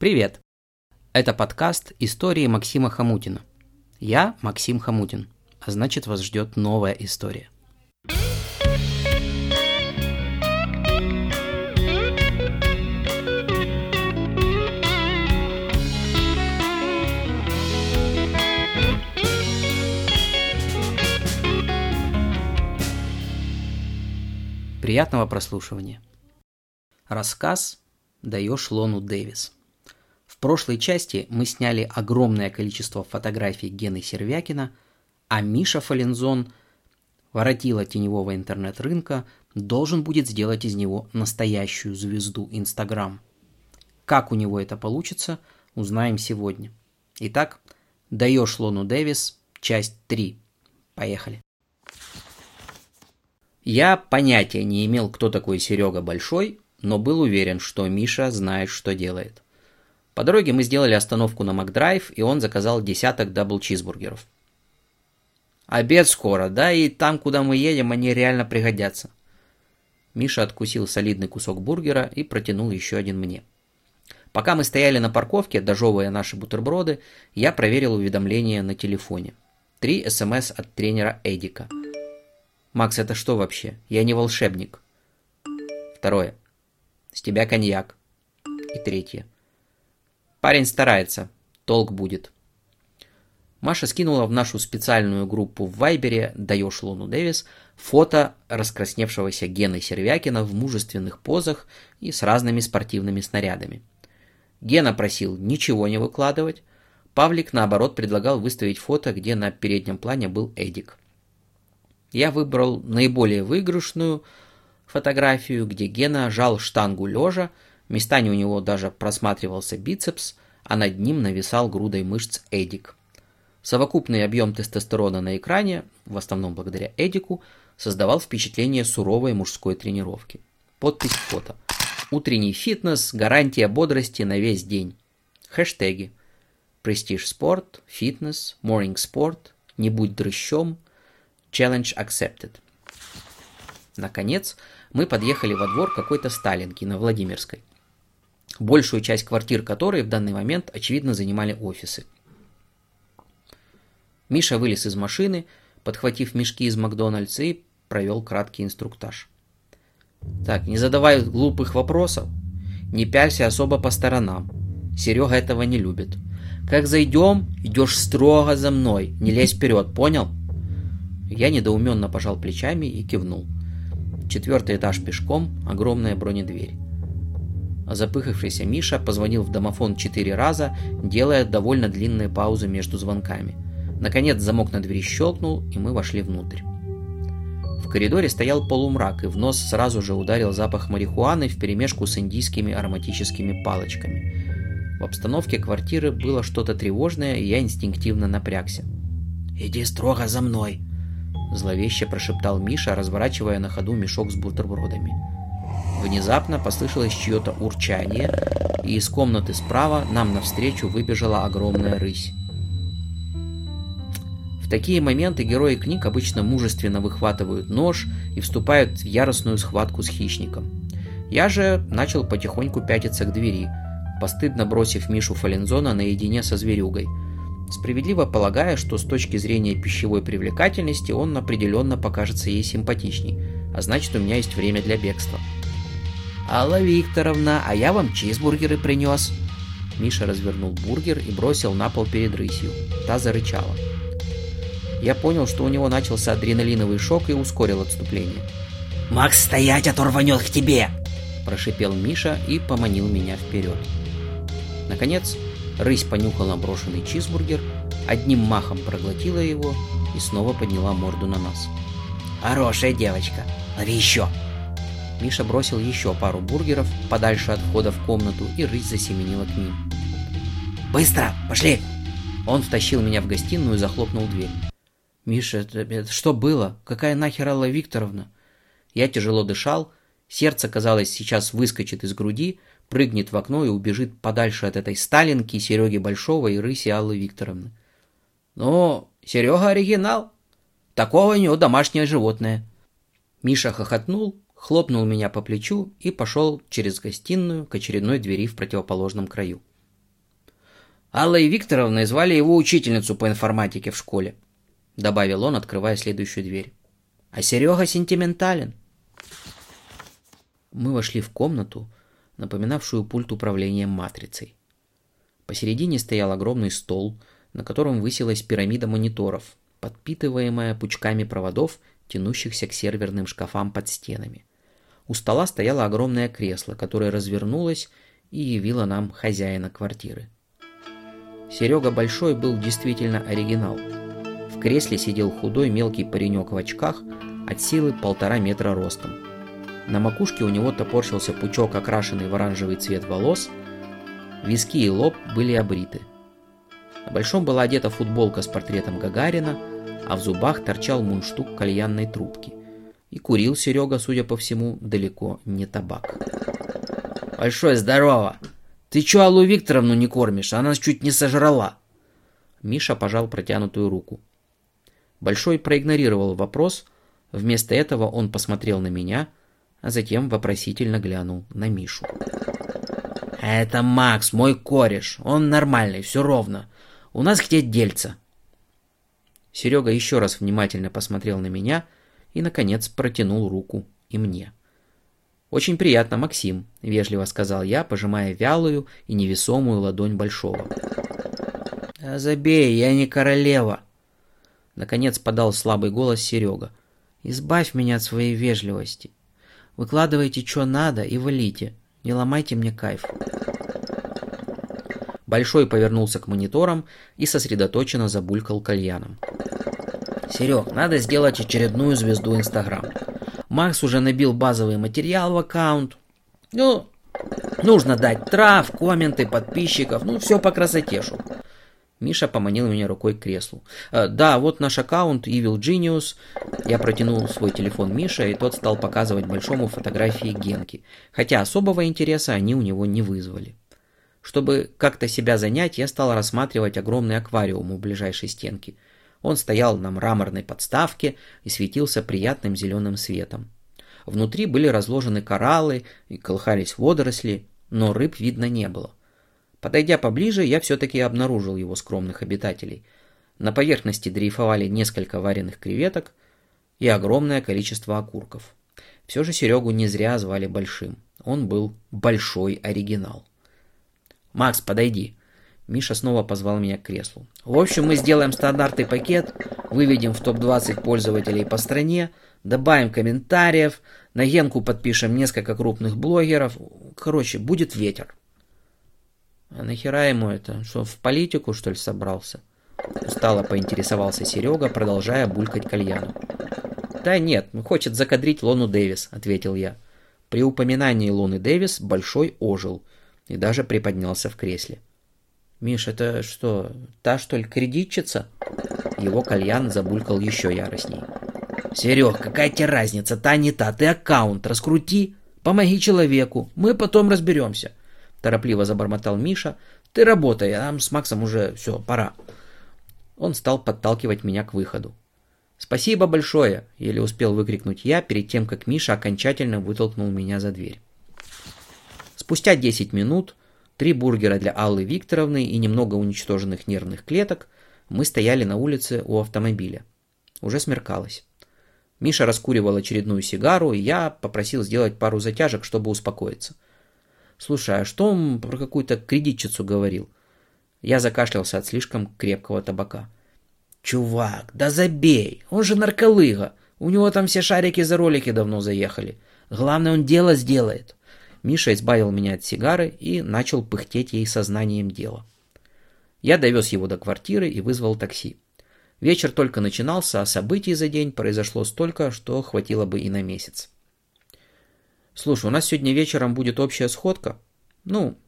Привет! Это подкаст «Истории Максима Хамутина». Я Максим Хамутин, а значит вас ждет новая история. Приятного прослушивания. Рассказ «Даешь Лону Дэвис». Прошлой части мы сняли огромное количество фотографий Гены Сервякина, а Миша Фалензон, воротила теневого интернет-рынка, должен будет сделать из него настоящую звезду Инстаграм. Как у него это получится, узнаем сегодня. Итак, «Даешь Лону Дэвис», часть 3. Поехали. Я понятия не имел, кто такой Серега Большой, но был уверен, что Миша знает, что делает. По дороге мы сделали остановку на Макдрайв, и он заказал десяток дабл-чизбургеров. Обед скоро, да, и там, куда мы едем, они реально пригодятся. Миша откусил солидный кусок бургера и протянул еще один мне. Пока мы стояли на парковке, дожевывая наши бутерброды, я проверил уведомления на телефоне. Три СМС от тренера Эдика – Макс, это что вообще? Я не волшебник. Второе. С тебя коньяк. И третье. Парень старается. Толк будет. Маша скинула в нашу специальную группу в Вайбере «Даешь Луну Дэвис» фото раскрасневшегося Гены Сервякина в мужественных позах и с разными спортивными снарядами. Гена просил ничего не выкладывать. Павлик, наоборот, предлагал выставить фото, где на переднем плане был Эдик. Я выбрал наиболее выигрышную фотографию, где Гена жал штангу лежа, местами у него даже просматривался бицепс, а над ним нависал грудой мышц Эдик. Совокупный объем тестостерона на экране, в основном благодаря Эдику, создавал впечатление суровой мужской тренировки. Подпись фото. Утренний фитнес, гарантия бодрости на весь день. Хэштеги. Престиж спорт, фитнес, morning спорт, не будь дрыщом – Challenge accepted. Наконец, мы подъехали во двор какой-то Сталинки на Владимирской, большую часть квартир которой в данный момент, очевидно, занимали офисы. Миша вылез из машины, подхватив мешки из Макдональдса и провел краткий инструктаж. Так, не задавай глупых вопросов, не пялься особо по сторонам. Серега этого не любит. Как зайдем, идешь строго за мной, не лезь вперед, понял? Я недоуменно пожал плечами и кивнул. Четвертый этаж пешком, огромная бронедверь. Запыхавшийся Миша позвонил в домофон четыре раза, делая довольно длинные паузы между звонками. Наконец замок на двери щелкнул, и мы вошли внутрь. В коридоре стоял полумрак, и в нос сразу же ударил запах марихуаны вперемешку с индийскими ароматическими палочками. В обстановке квартиры было что-то тревожное, и я инстинктивно напрягся. «Иди строго за мной!» Зловеще прошептал Миша, разворачивая на ходу мешок с бутербродами. Внезапно послышалось чье-то урчание, и из комнаты справа нам навстречу выбежала огромная рысь. В такие моменты герои книг обычно мужественно выхватывают нож и вступают в яростную схватку с хищником. Я же начал потихоньку пятиться к двери, постыдно бросив Мишу Фалензона наедине со зверюгой – справедливо полагая, что с точки зрения пищевой привлекательности он определенно покажется ей симпатичней, а значит у меня есть время для бегства. «Алла Викторовна, а я вам чизбургеры принес!» Миша развернул бургер и бросил на пол перед рысью. Та зарычала. Я понял, что у него начался адреналиновый шок и ускорил отступление. «Макс, стоять, а то рванет к тебе!» Прошипел Миша и поманил меня вперед. Наконец, Рысь понюхала брошенный чизбургер, одним махом проглотила его и снова подняла морду на нас. «Хорошая девочка! Лови еще!» Миша бросил еще пару бургеров подальше от входа в комнату, и рысь засеменила к ним. «Быстро! Пошли!» Он втащил меня в гостиную и захлопнул дверь. «Миша, это, это что было? Какая нахер Алла Викторовна?» Я тяжело дышал, сердце, казалось, сейчас выскочит из груди, прыгнет в окно и убежит подальше от этой Сталинки, Сереги Большого и рыси Аллы Викторовны. «Ну, Серега оригинал. Такого у него домашнее животное». Миша хохотнул, хлопнул меня по плечу и пошел через гостиную к очередной двери в противоположном краю. Аллой Викторовной звали его учительницу по информатике в школе, добавил он, открывая следующую дверь. А Серега сентиментален. Мы вошли в комнату, напоминавшую пульт управления матрицей. Посередине стоял огромный стол, на котором высилась пирамида мониторов, подпитываемая пучками проводов, тянущихся к серверным шкафам под стенами. У стола стояло огромное кресло, которое развернулось и явило нам хозяина квартиры. Серега Большой был действительно оригинал. В кресле сидел худой мелкий паренек в очках от силы полтора метра ростом. На макушке у него топорщился пучок, окрашенный в оранжевый цвет волос, виски и лоб были обриты. На Большом была одета футболка с портретом Гагарина, а в зубах торчал мундштук кальянной трубки. И курил Серега, судя по всему, далеко не табак. «Большое здорово!» «Ты чё Аллу Викторовну не кормишь? Она нас чуть не сожрала!» Миша пожал протянутую руку. Большой проигнорировал вопрос, вместо этого он посмотрел на меня, а затем вопросительно глянул на Мишу. «Это Макс, мой кореш. Он нормальный, все ровно. У нас где дельца?» Серега еще раз внимательно посмотрел на меня и, наконец, протянул руку и мне. «Очень приятно, Максим», — вежливо сказал я, пожимая вялую и невесомую ладонь Большого. «А забей, я не королева», — наконец подал слабый голос Серега. «Избавь меня от своей вежливости. Выкладывайте, что надо, и валите. Не ломайте мне кайф». Большой повернулся к мониторам и сосредоточенно забулькал кальяном. «Серег, надо сделать очередную звезду Инстаграм. Макс уже набил базовый материал в аккаунт. Ну, нужно дать трав, комменты, подписчиков, ну, все по красоте, шо. Миша поманил меня рукой к креслу. «Э, «Да, вот наш аккаунт Evil Genius». Я протянул свой телефон Мише, и тот стал показывать большому фотографии Генки, хотя особого интереса они у него не вызвали. Чтобы как-то себя занять, я стал рассматривать огромный аквариум у ближайшей стенки – он стоял на мраморной подставке и светился приятным зеленым светом. Внутри были разложены кораллы и колыхались водоросли, но рыб видно не было. Подойдя поближе, я все-таки обнаружил его скромных обитателей. На поверхности дрейфовали несколько вареных креветок и огромное количество окурков. Все же Серегу не зря звали Большим. Он был большой оригинал. «Макс, подойди», Миша снова позвал меня к креслу. В общем, мы сделаем стандартный пакет, выведем в топ-20 пользователей по стране, добавим комментариев, на Генку подпишем несколько крупных блогеров. Короче, будет ветер. А нахера ему это? Что, в политику, что ли, собрался? Устало поинтересовался Серега, продолжая булькать кальяну. Да нет, хочет закадрить Лону Дэвис, ответил я. При упоминании Лоны Дэвис Большой ожил и даже приподнялся в кресле. «Миш, это что, та, что ли, кредитчица?» Его кальян забулькал еще яростней. «Серег, какая тебе разница, та не та, ты аккаунт раскрути, помоги человеку, мы потом разберемся», торопливо забормотал Миша. «Ты работай, а нам с Максом уже все, пора». Он стал подталкивать меня к выходу. «Спасибо большое!» – еле успел выкрикнуть я перед тем, как Миша окончательно вытолкнул меня за дверь. Спустя 10 минут три бургера для Аллы Викторовны и немного уничтоженных нервных клеток, мы стояли на улице у автомобиля. Уже смеркалось. Миша раскуривал очередную сигару, и я попросил сделать пару затяжек, чтобы успокоиться. «Слушай, а что он про какую-то кредитчицу говорил?» Я закашлялся от слишком крепкого табака. «Чувак, да забей! Он же нарколыга! У него там все шарики за ролики давно заехали. Главное, он дело сделает!» Миша избавил меня от сигары и начал пыхтеть ей сознанием дела. Я довез его до квартиры и вызвал такси. Вечер только начинался, а событий за день произошло столько, что хватило бы и на месяц. «Слушай, у нас сегодня вечером будет общая сходка. Ну,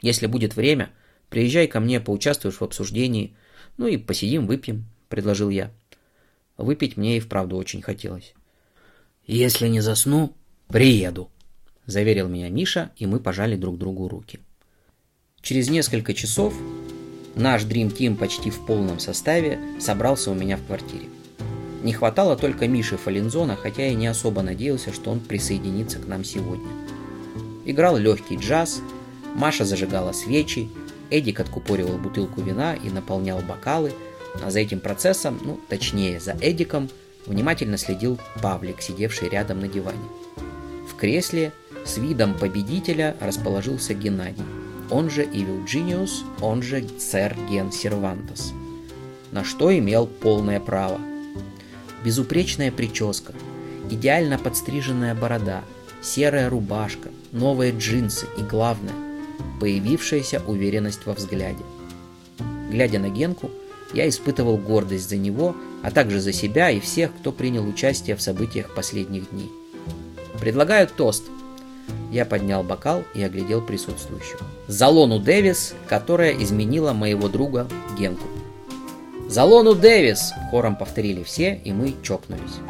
если будет время, приезжай ко мне, поучаствуешь в обсуждении. Ну и посидим, выпьем», — предложил я. Выпить мне и вправду очень хотелось. «Если не засну, приеду», заверил меня Миша, и мы пожали друг другу руки. Через несколько часов наш Dream Team почти в полном составе собрался у меня в квартире. Не хватало только Миши Фалинзона, хотя я не особо надеялся, что он присоединится к нам сегодня. Играл легкий джаз, Маша зажигала свечи, Эдик откупоривал бутылку вина и наполнял бокалы, а за этим процессом, ну, точнее, за Эдиком, внимательно следил Павлик, сидевший рядом на диване. В кресле с видом победителя расположился Геннадий, он же Evil он же сэр Ген Сервантес, на что имел полное право. Безупречная прическа, идеально подстриженная борода, серая рубашка, новые джинсы и, главное, появившаяся уверенность во взгляде. Глядя на Генку, я испытывал гордость за него, а также за себя и всех, кто принял участие в событиях последних дней. Предлагаю тост. Я поднял бокал и оглядел присутствующих. Залону Дэвис, которая изменила моего друга Генку. «Залону Дэвис!» – хором повторили все, и мы чокнулись.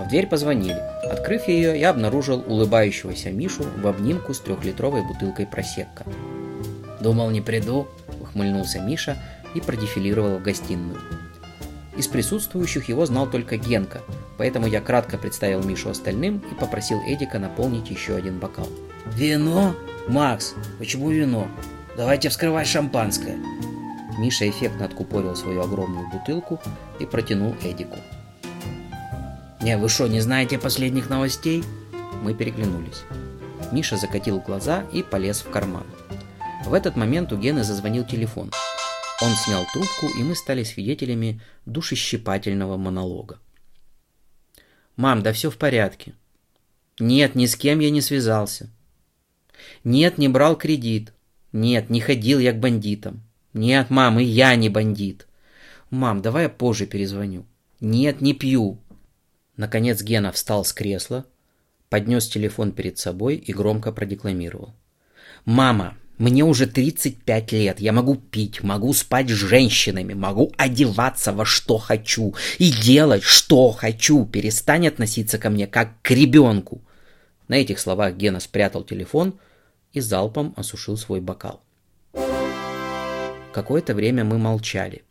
В дверь позвонили. Открыв ее, я обнаружил улыбающегося Мишу в обнимку с трехлитровой бутылкой просекка. «Думал, не приду», – ухмыльнулся Миша и продефилировал в гостиную. Из присутствующих его знал только Генка, поэтому я кратко представил Мишу остальным и попросил Эдика наполнить еще один бокал. «Вино? Макс, почему вино? Давайте вскрывать шампанское!» Миша эффектно откупорил свою огромную бутылку и протянул Эдику. «Не, вы что, не знаете последних новостей?» Мы переглянулись. Миша закатил глаза и полез в карман. В этот момент у Гены зазвонил телефон. Он снял трубку, и мы стали свидетелями душещипательного монолога. «Мам, да все в порядке. Нет, ни с кем я не связался. Нет, не брал кредит. Нет, не ходил я к бандитам. Нет, мам, и я не бандит. Мам, давай я позже перезвоню. Нет, не пью. Наконец Гена встал с кресла, поднес телефон перед собой и громко продекламировал. «Мама, мне уже 35 лет, я могу пить, могу спать с женщинами, могу одеваться во что хочу и делать что хочу, перестань относиться ко мне как к ребенку». На этих словах Гена спрятал телефон и залпом осушил свой бокал. Какое-то время мы молчали,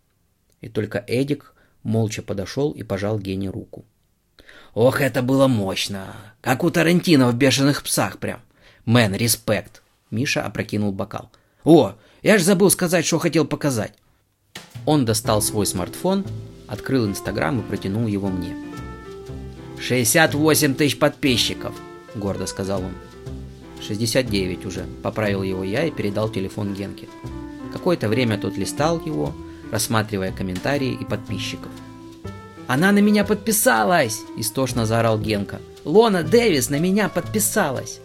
и только Эдик молча подошел и пожал Гене руку. Ох, это было мощно. Как у Тарантино в «Бешеных псах» прям. Man, респект. Миша опрокинул бокал. О, я же забыл сказать, что хотел показать. Он достал свой смартфон, открыл Инстаграм и протянул его мне. 68 тысяч подписчиков, гордо сказал он. 69 уже, поправил его я и передал телефон Генке. Какое-то время тот листал его, рассматривая комментарии и подписчиков. «Она на меня подписалась!» – истошно заорал Генка. «Лона Дэвис на меня подписалась!»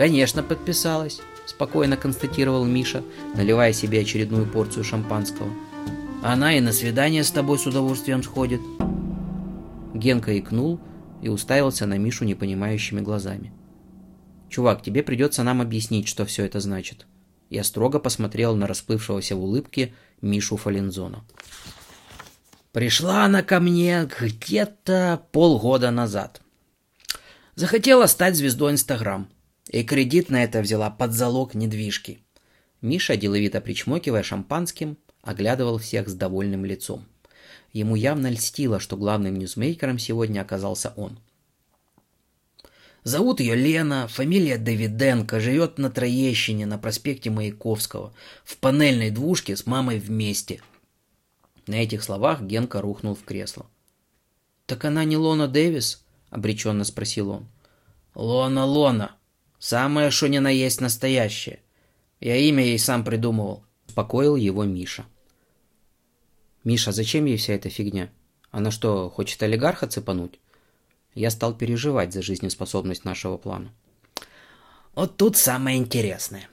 «Конечно подписалась», – спокойно констатировал Миша, наливая себе очередную порцию шампанского. «Она и на свидание с тобой с удовольствием сходит». Генка икнул и уставился на Мишу непонимающими глазами. «Чувак, тебе придется нам объяснить, что все это значит». Я строго посмотрел на расплывшегося в улыбке Мишу Фалензона. Пришла она ко мне где-то полгода назад. Захотела стать звездой Инстаграм. И кредит на это взяла под залог недвижки. Миша, деловито причмокивая шампанским, оглядывал всех с довольным лицом. Ему явно льстило, что главным ньюсмейкером сегодня оказался он. Зовут ее Лена, фамилия Давиденко, живет на Троещине, на проспекте Маяковского, в панельной двушке с мамой вместе – на этих словах Генка рухнул в кресло. «Так она не Лона Дэвис?» — обреченно спросил он. «Лона, Лона. Самое, что ни на есть настоящее. Я имя ей сам придумывал», — успокоил его Миша. «Миша, зачем ей вся эта фигня? Она что, хочет олигарха цепануть?» Я стал переживать за жизнеспособность нашего плана. Вот тут самое интересное.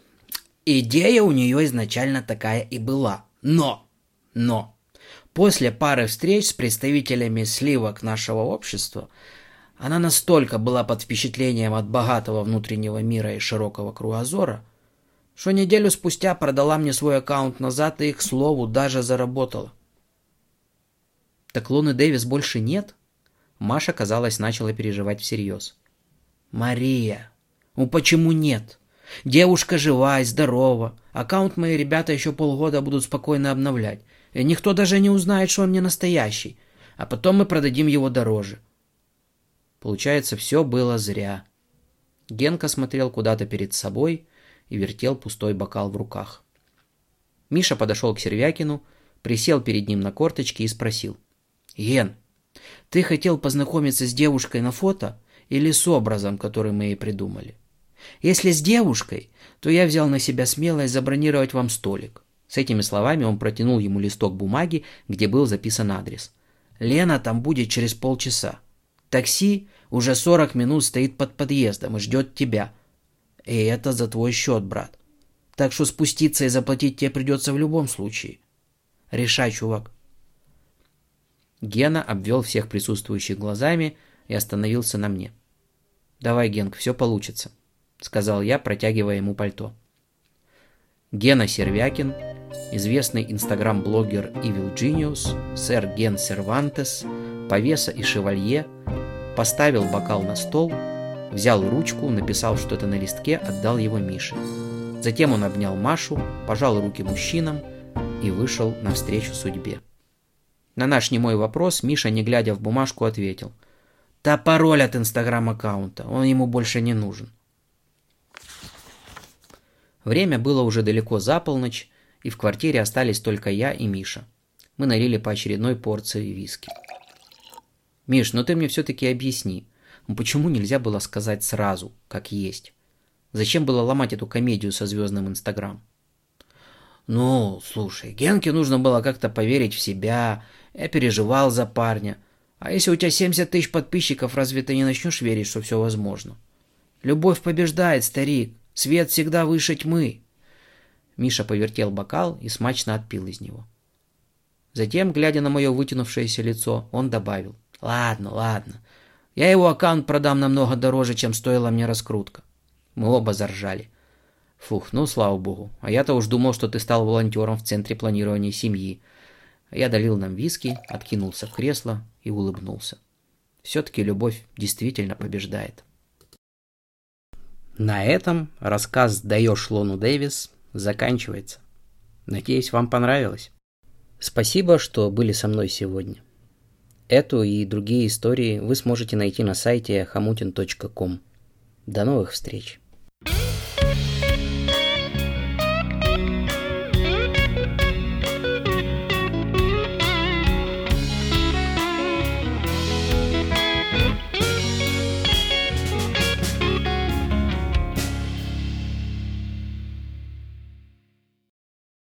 Идея у нее изначально такая и была. Но, но, После пары встреч с представителями сливок нашего общества она настолько была под впечатлением от богатого внутреннего мира и широкого кругозора, что неделю спустя продала мне свой аккаунт назад и, к слову, даже заработала. Так Луны Дэвис больше нет? Маша, казалось, начала переживать всерьез. Мария, ну почему нет? Девушка жива и здорова. Аккаунт мои ребята еще полгода будут спокойно обновлять. И никто даже не узнает, что он не настоящий. А потом мы продадим его дороже. Получается, все было зря. Генка смотрел куда-то перед собой и вертел пустой бокал в руках. Миша подошел к Сервякину, присел перед ним на корточки и спросил. «Ген, ты хотел познакомиться с девушкой на фото или с образом, который мы ей придумали? Если с девушкой, то я взял на себя смелость забронировать вам столик. С этими словами он протянул ему листок бумаги, где был записан адрес. Лена там будет через полчаса. Такси уже 40 минут стоит под подъездом и ждет тебя. И это за твой счет, брат. Так что спуститься и заплатить тебе придется в любом случае. Решай, чувак. Гена обвел всех присутствующих глазами и остановился на мне. «Давай, Генк, все получится», — сказал я, протягивая ему пальто. Гена Сервякин, известный инстаграм-блогер Evil Genius, сэр Ген Сервантес, повеса и шевалье, поставил бокал на стол, взял ручку, написал что-то на листке, отдал его Мише. Затем он обнял Машу, пожал руки мужчинам и вышел навстречу судьбе. На наш немой вопрос Миша, не глядя в бумажку, ответил. «Да пароль от инстаграм-аккаунта, он ему больше не нужен». Время было уже далеко за полночь, и в квартире остались только я и Миша. Мы налили по очередной порции виски. «Миш, ну ты мне все-таки объясни, ну почему нельзя было сказать сразу, как есть? Зачем было ломать эту комедию со звездным Инстаграм?» «Ну, слушай, Генке нужно было как-то поверить в себя, я переживал за парня. А если у тебя 70 тысяч подписчиков, разве ты не начнешь верить, что все возможно? Любовь побеждает, старик. Свет всегда выше тьмы. Миша повертел бокал и смачно отпил из него. Затем, глядя на мое вытянувшееся лицо, он добавил. «Ладно, ладно. Я его аккаунт продам намного дороже, чем стоила мне раскрутка». Мы оба заржали. Фух, ну слава богу. А я-то уж думал, что ты стал волонтером в центре планирования семьи. Я долил нам виски, откинулся в кресло и улыбнулся. Все-таки любовь действительно побеждает. На этом рассказ «Даешь Лону Дэвис» заканчивается. Надеюсь, вам понравилось. Спасибо, что были со мной сегодня. Эту и другие истории вы сможете найти на сайте hamutin.com. До новых встреч!